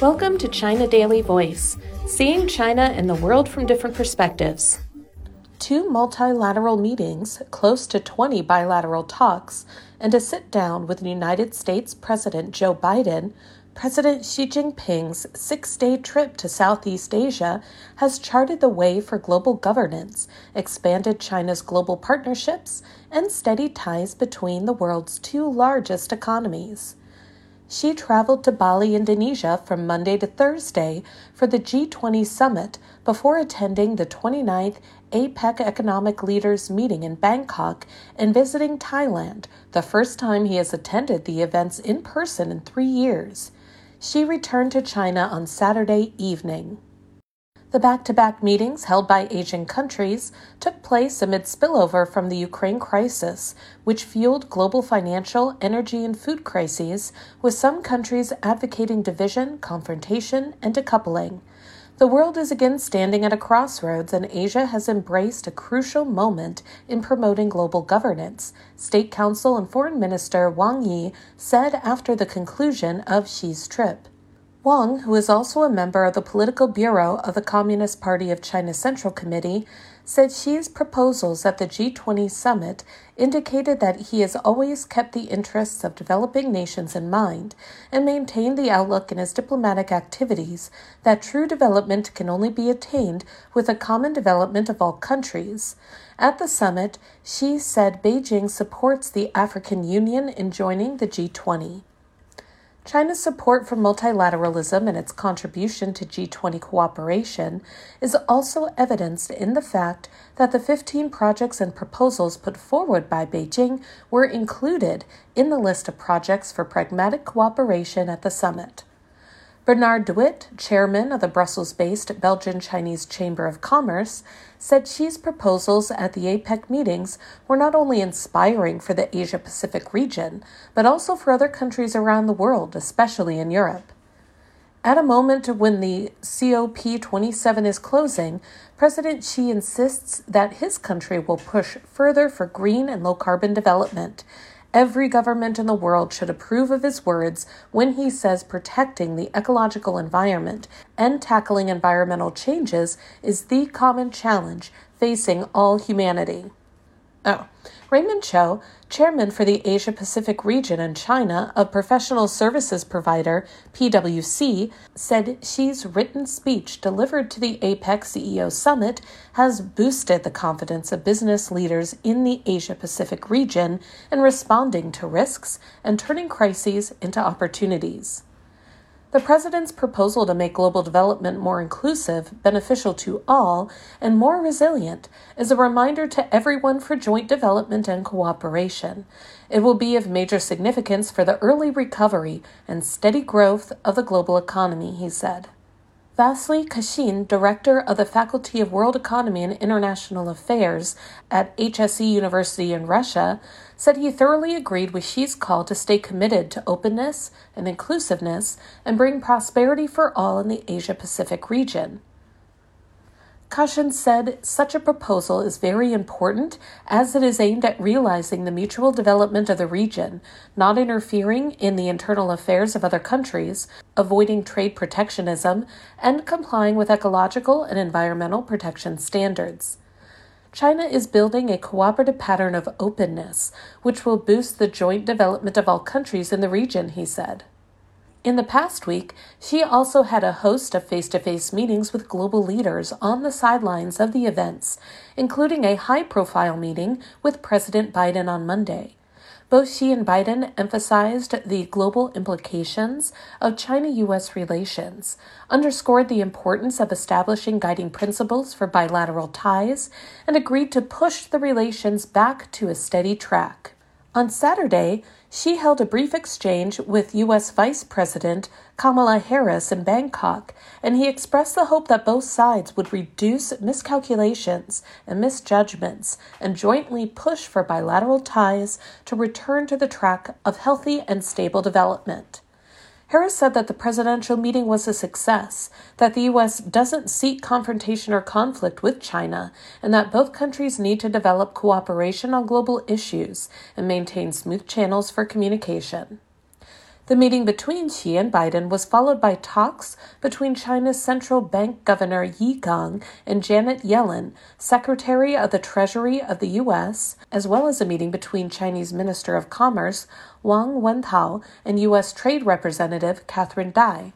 Welcome to China Daily Voice, seeing China and the world from different perspectives. Two multilateral meetings, close to 20 bilateral talks, and a sit down with United States President Joe Biden, President Xi Jinping's six day trip to Southeast Asia has charted the way for global governance, expanded China's global partnerships, and steadied ties between the world's two largest economies. Xi traveled to Bali, Indonesia from Monday to Thursday for the G20 summit before attending the 29th APEC Economic Leaders meeting in Bangkok and visiting Thailand, the first time he has attended the events in person in three years. Xi returned to China on Saturday evening. The back to back meetings held by Asian countries took place amid spillover from the Ukraine crisis, which fueled global financial, energy, and food crises, with some countries advocating division, confrontation, and decoupling. The world is again standing at a crossroads, and Asia has embraced a crucial moment in promoting global governance, State Councilor and Foreign Minister Wang Yi said after the conclusion of Xi's trip. Wang, who is also a member of the Political Bureau of the Communist Party of China Central Committee, said Xi's proposals at the G20 summit indicated that he has always kept the interests of developing nations in mind and maintained the outlook in his diplomatic activities that true development can only be attained with a common development of all countries. At the summit, Xi said Beijing supports the African Union in joining the G20. China's support for multilateralism and its contribution to G20 cooperation is also evidenced in the fact that the 15 projects and proposals put forward by Beijing were included in the list of projects for pragmatic cooperation at the summit. Bernard Dewit, chairman of the Brussels based Belgian Chinese Chamber of Commerce, said Xi's proposals at the APEC meetings were not only inspiring for the Asia Pacific region, but also for other countries around the world, especially in Europe. At a moment when the COP27 is closing, President Xi insists that his country will push further for green and low carbon development Every government in the world should approve of his words when he says protecting the ecological environment and tackling environmental changes is the common challenge facing all humanity. Oh, Raymond Chao, chairman for the Asia Pacific region and China of professional services provider PwC, said Xi's written speech delivered to the APEC CEO summit has boosted the confidence of business leaders in the Asia Pacific region in responding to risks and turning crises into opportunities. The President's proposal to make global development more inclusive, beneficial to all, and more resilient is a reminder to everyone for joint development and cooperation. It will be of major significance for the early recovery and steady growth of the global economy, he said. Vasily Kashin, director of the Faculty of World Economy and International Affairs at HSE University in Russia, said he thoroughly agreed with Xi's call to stay committed to openness and inclusiveness and bring prosperity for all in the Asia Pacific region. Kashin said such a proposal is very important as it is aimed at realizing the mutual development of the region, not interfering in the internal affairs of other countries, avoiding trade protectionism, and complying with ecological and environmental protection standards. China is building a cooperative pattern of openness, which will boost the joint development of all countries in the region, he said. In the past week, Xi also had a host of face to face meetings with global leaders on the sidelines of the events, including a high profile meeting with President Biden on Monday. Both Xi and Biden emphasized the global implications of China US relations, underscored the importance of establishing guiding principles for bilateral ties, and agreed to push the relations back to a steady track. On Saturday, Xi held a brief exchange with U.S. Vice President Kamala Harris in Bangkok, and he expressed the hope that both sides would reduce miscalculations and misjudgments and jointly push for bilateral ties to return to the track of healthy and stable development. Harris said that the presidential meeting was a success, that the U.S. doesn't seek confrontation or conflict with China, and that both countries need to develop cooperation on global issues and maintain smooth channels for communication. The meeting between Xi and Biden was followed by talks between China's central bank governor Yi Gang and Janet Yellen, Secretary of the Treasury of the U.S., as well as a meeting between Chinese Minister of Commerce Wang Wentao and U.S. Trade Representative Katherine Tai.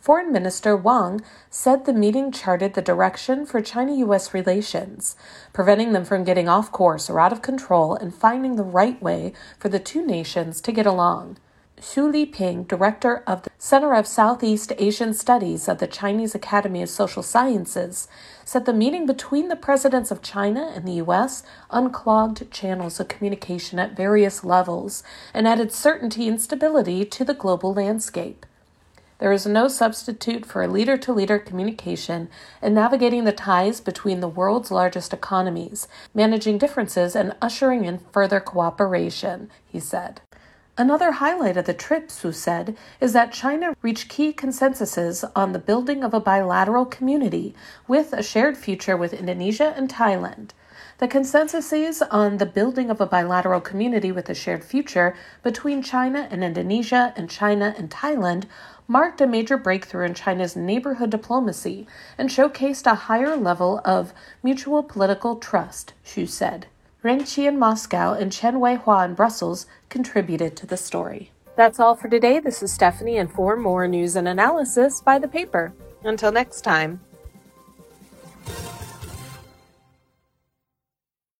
Foreign Minister Wang said the meeting charted the direction for China US relations, preventing them from getting off course or out of control and finding the right way for the two nations to get along. Xu Liping, director of the Center of Southeast Asian Studies at the Chinese Academy of Social Sciences, said the meeting between the presidents of China and the U.S. unclogged channels of communication at various levels and added certainty and stability to the global landscape. There is no substitute for leader to leader communication in navigating the ties between the world's largest economies, managing differences, and ushering in further cooperation, he said. Another highlight of the trip, Xu said, is that China reached key consensuses on the building of a bilateral community with a shared future with Indonesia and Thailand. The consensuses on the building of a bilateral community with a shared future between China and Indonesia and China and Thailand marked a major breakthrough in China's neighborhood diplomacy and showcased a higher level of mutual political trust, Xu said. Ren Qi in Moscow and Chen Weihua in Brussels contributed to the story. That's all for today. This is Stephanie, and for more news and analysis, buy the paper. Until next time.